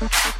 high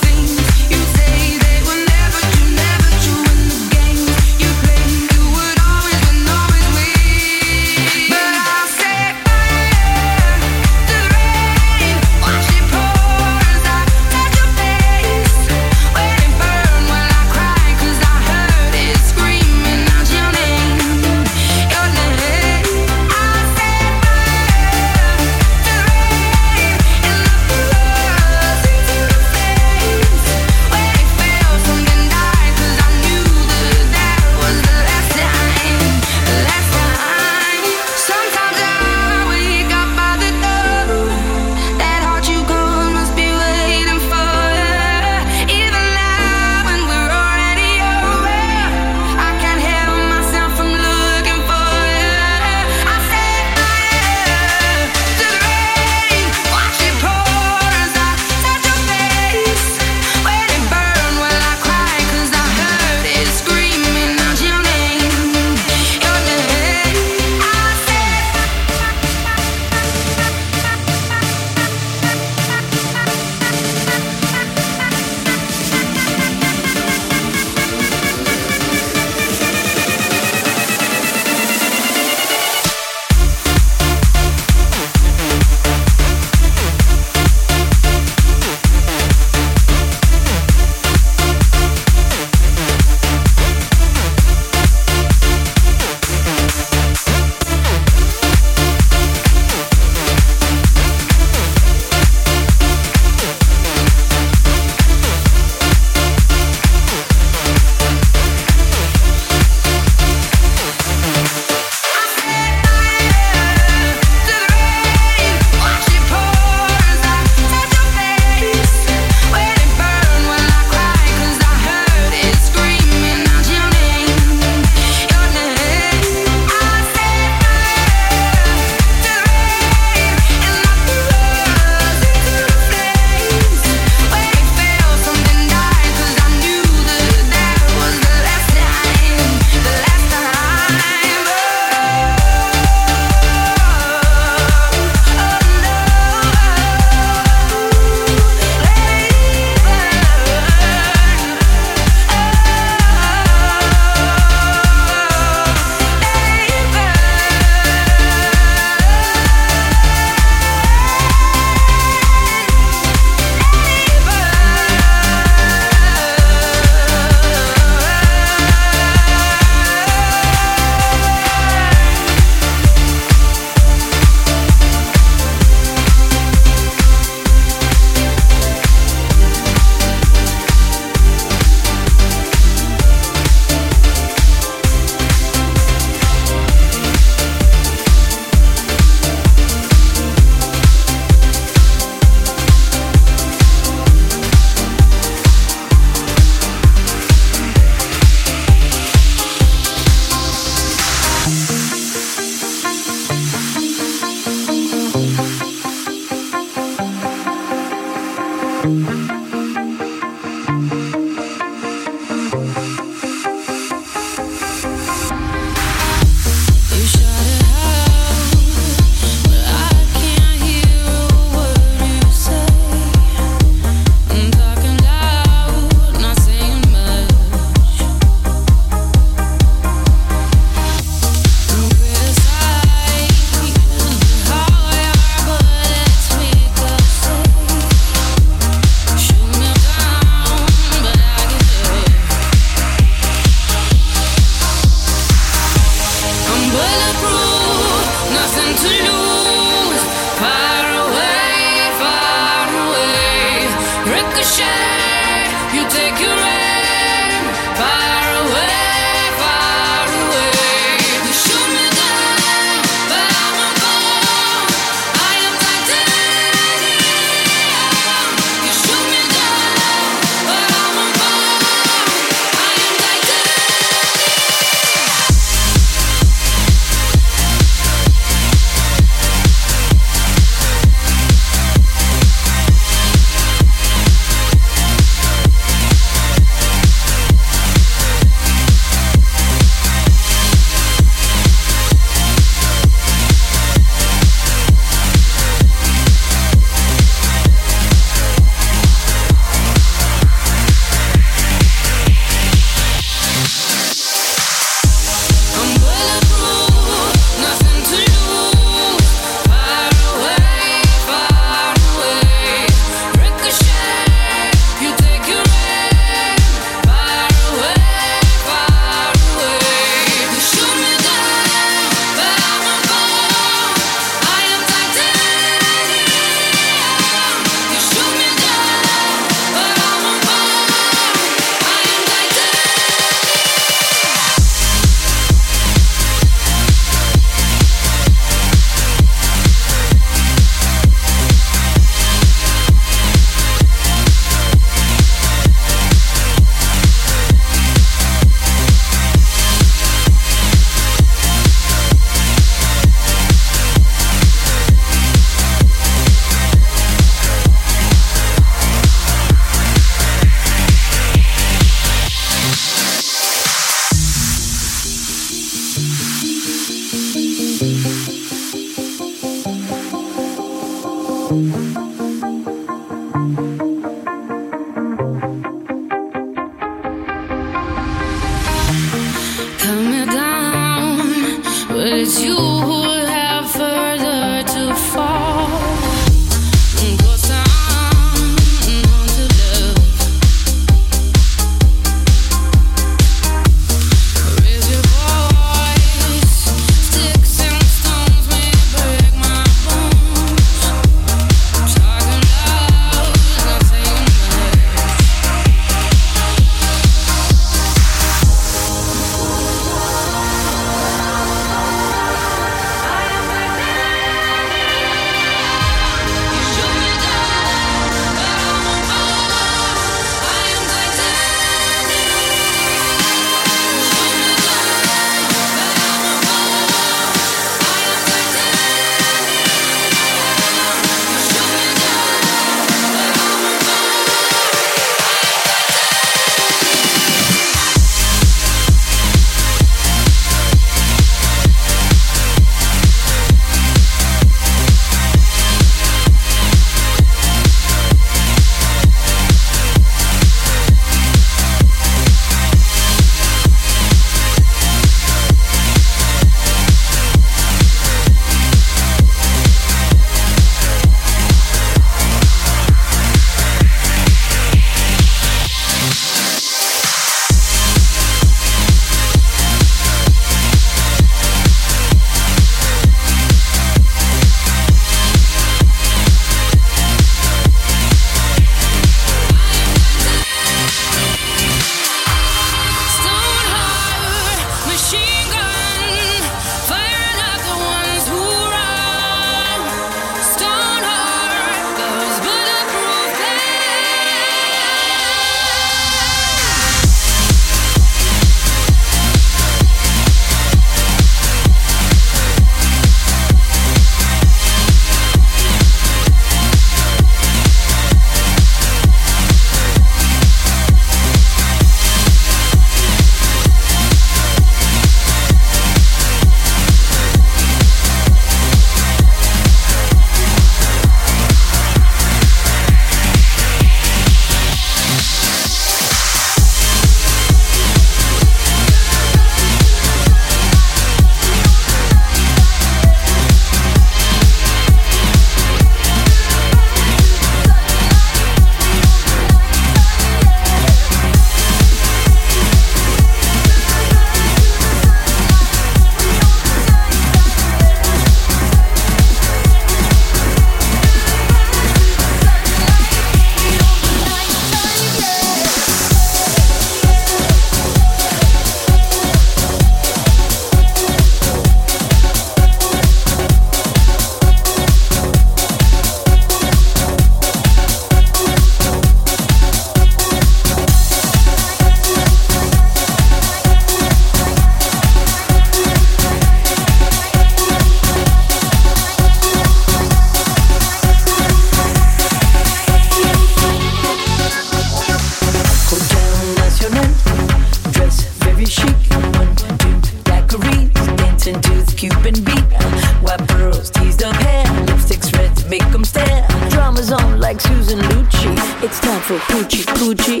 like Susan Lucci. It's time for Poochie Poochie.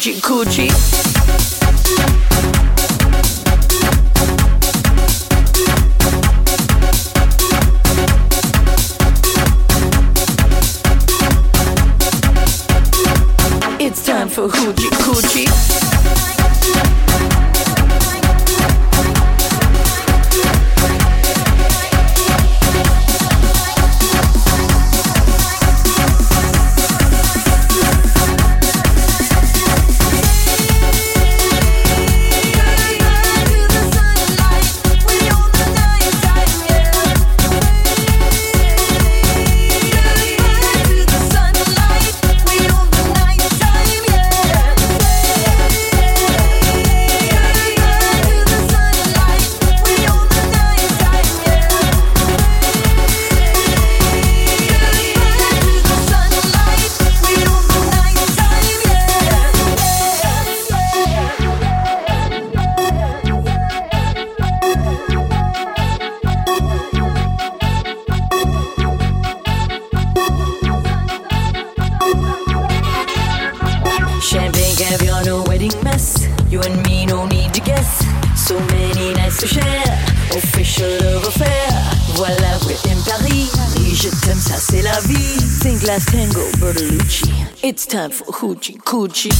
Time for caviar, wedding mess. You and me, no need to guess. So many nights to share. Official love affair. Voilà, we're in Paris. Et je t'aime, ça c'est la vie. Think last tango, Bertolucci. It's time for Hoochie Coochie.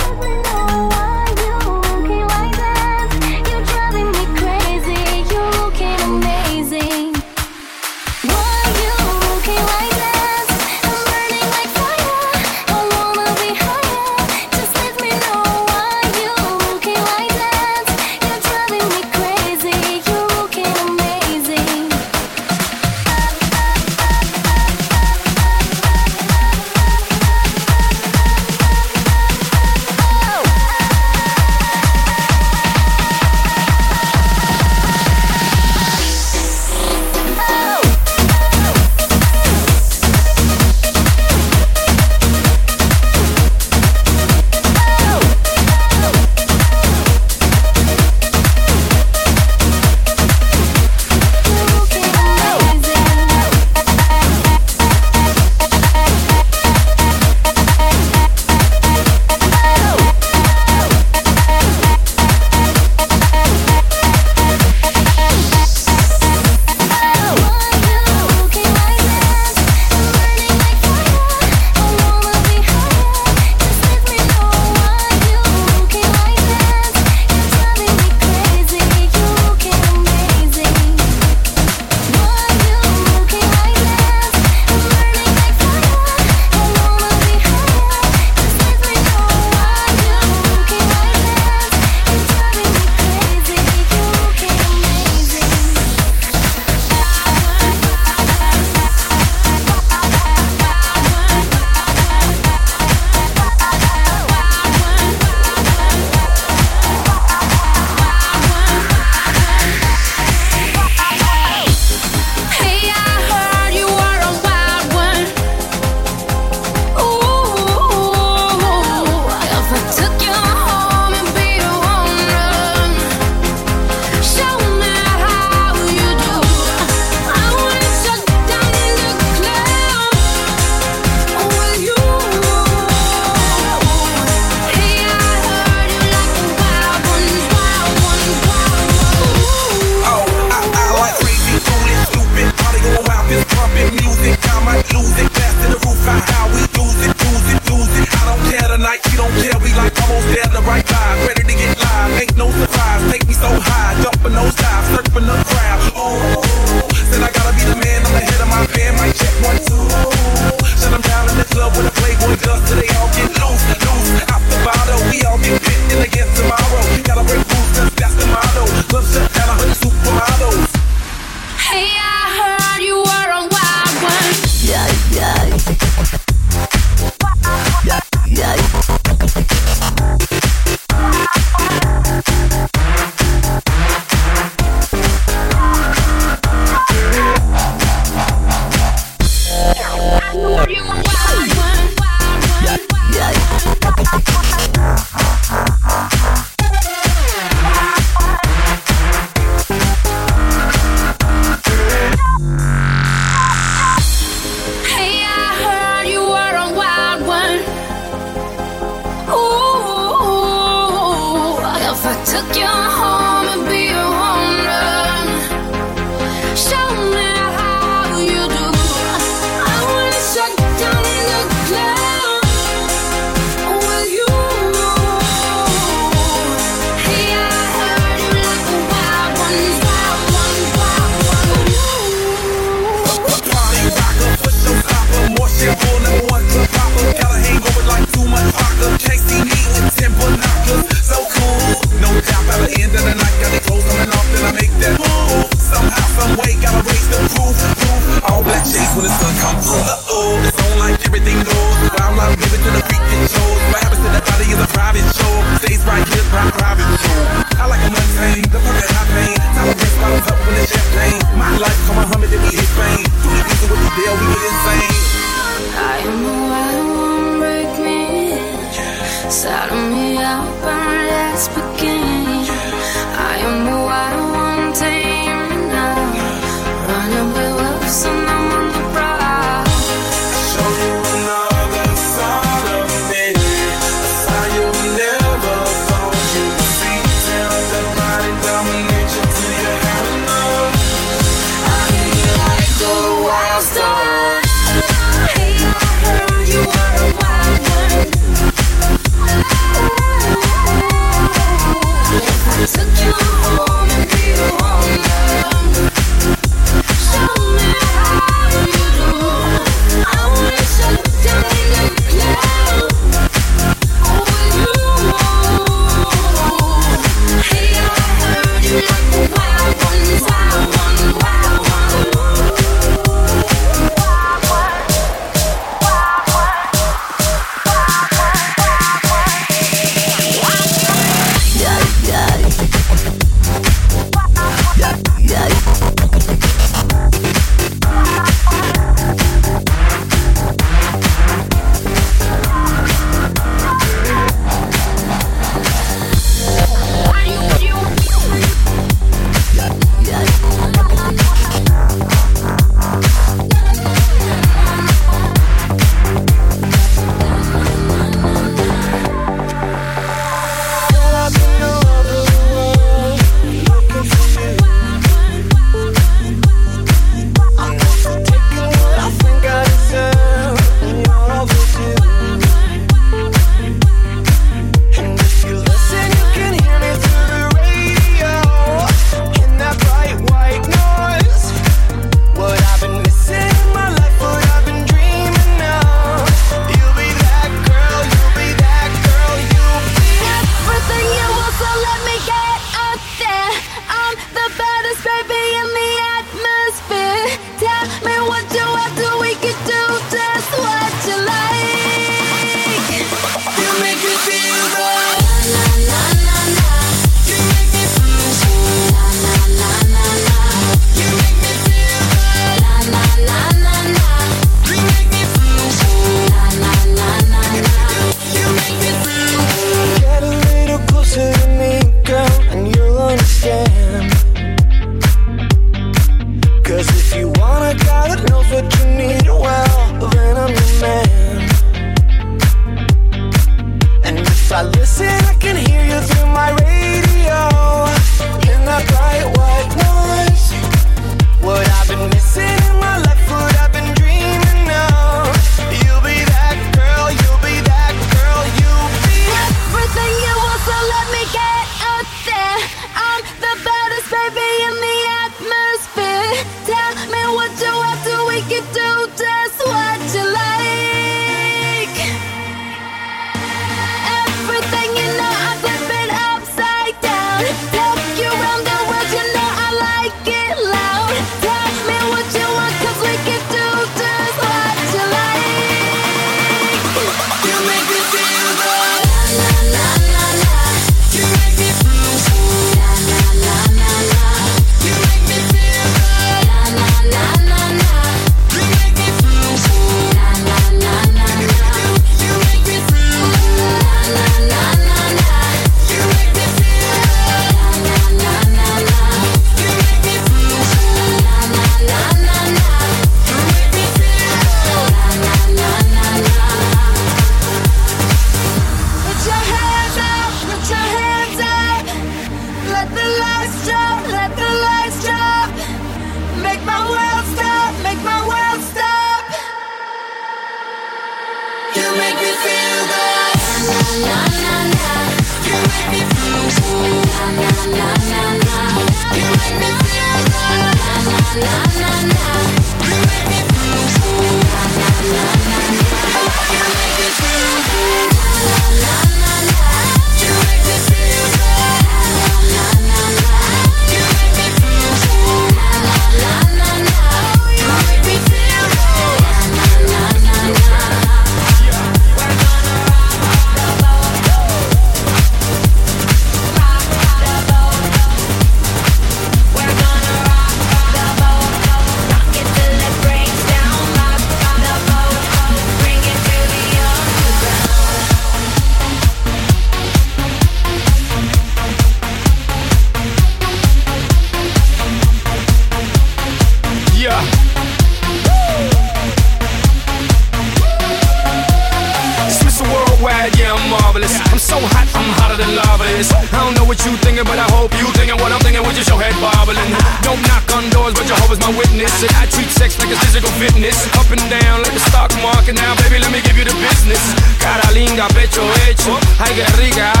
I treat sex like a physical fitness. Up and down like the stock market. Now, baby, let me give you the business. Cara pecho hecho. Ay, que rica.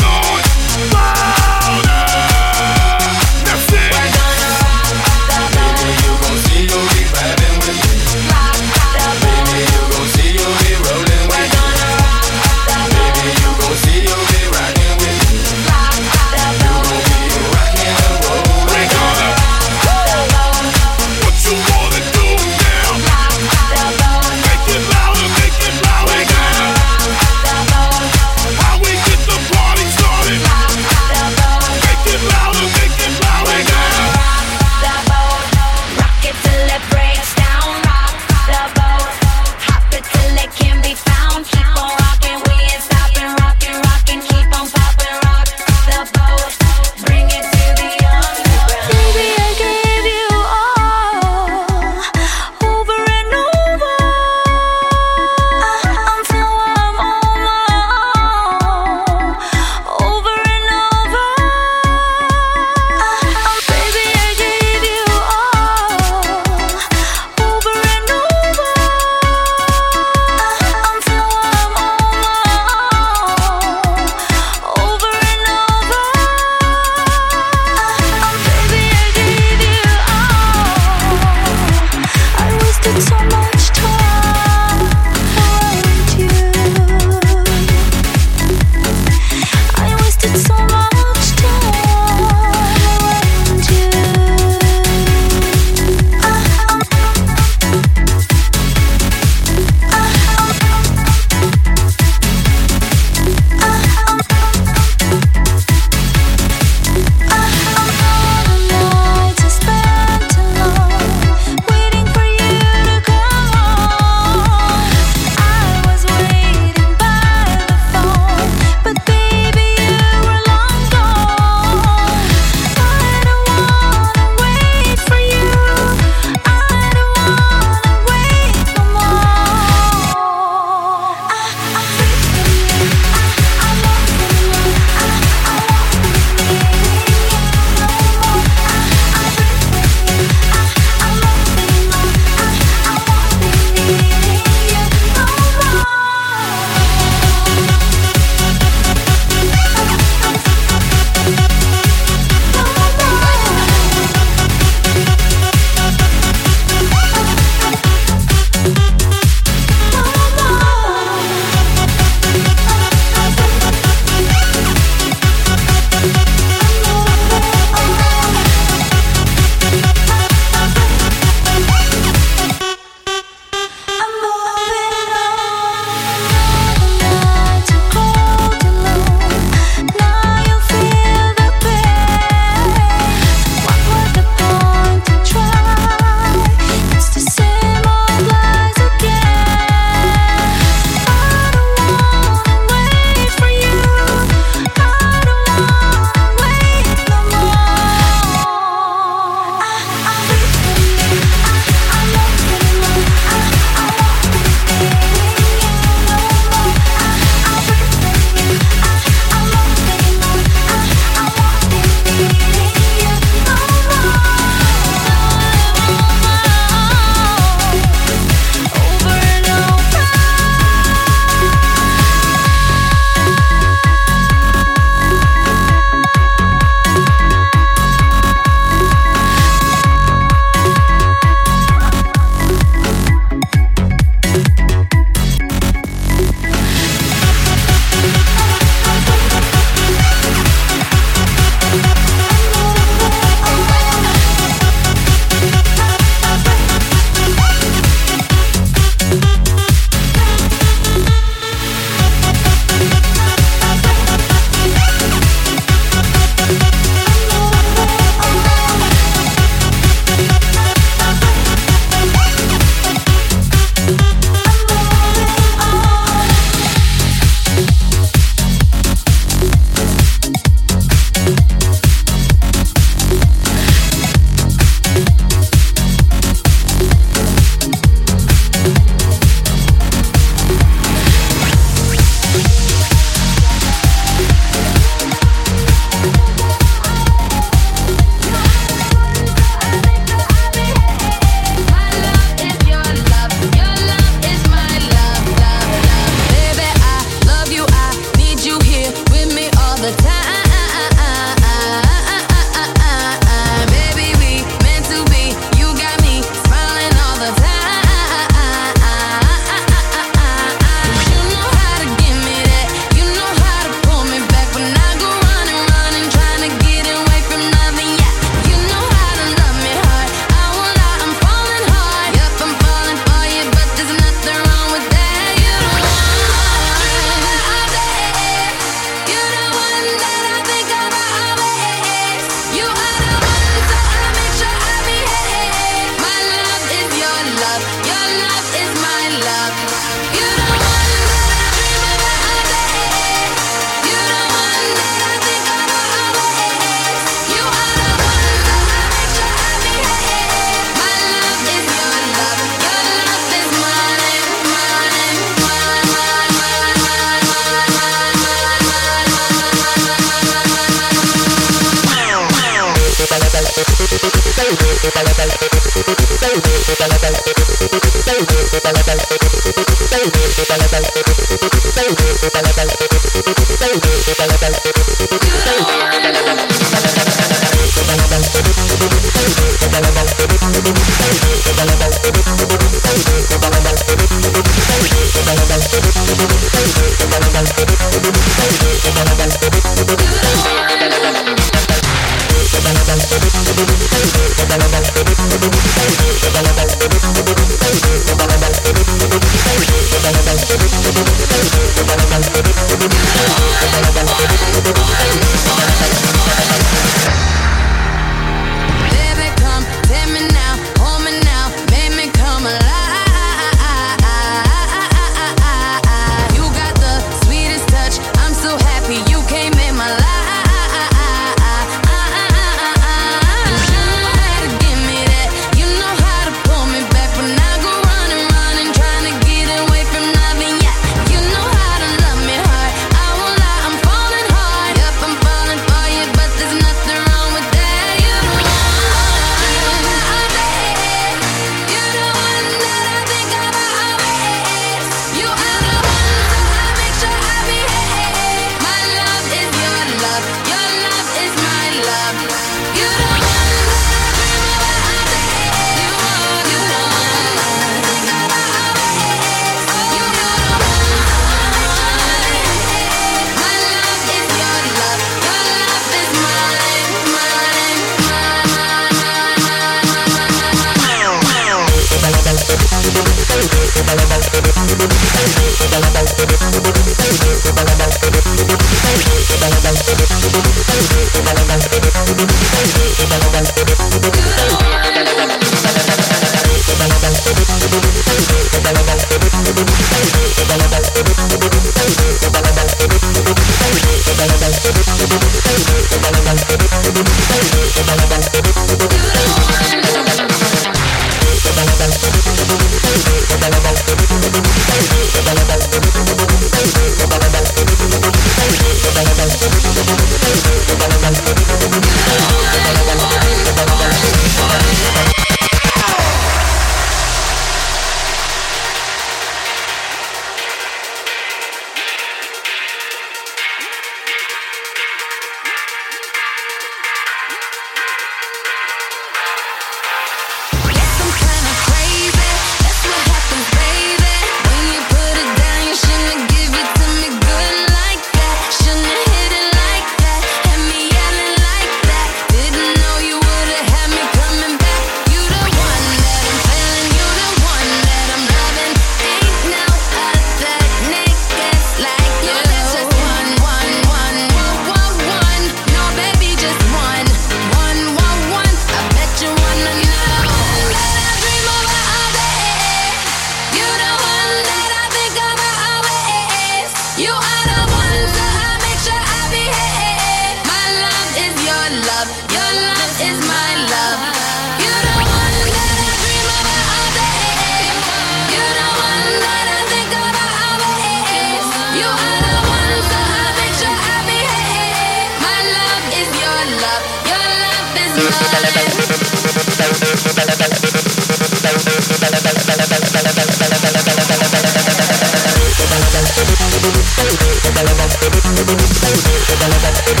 Good morning.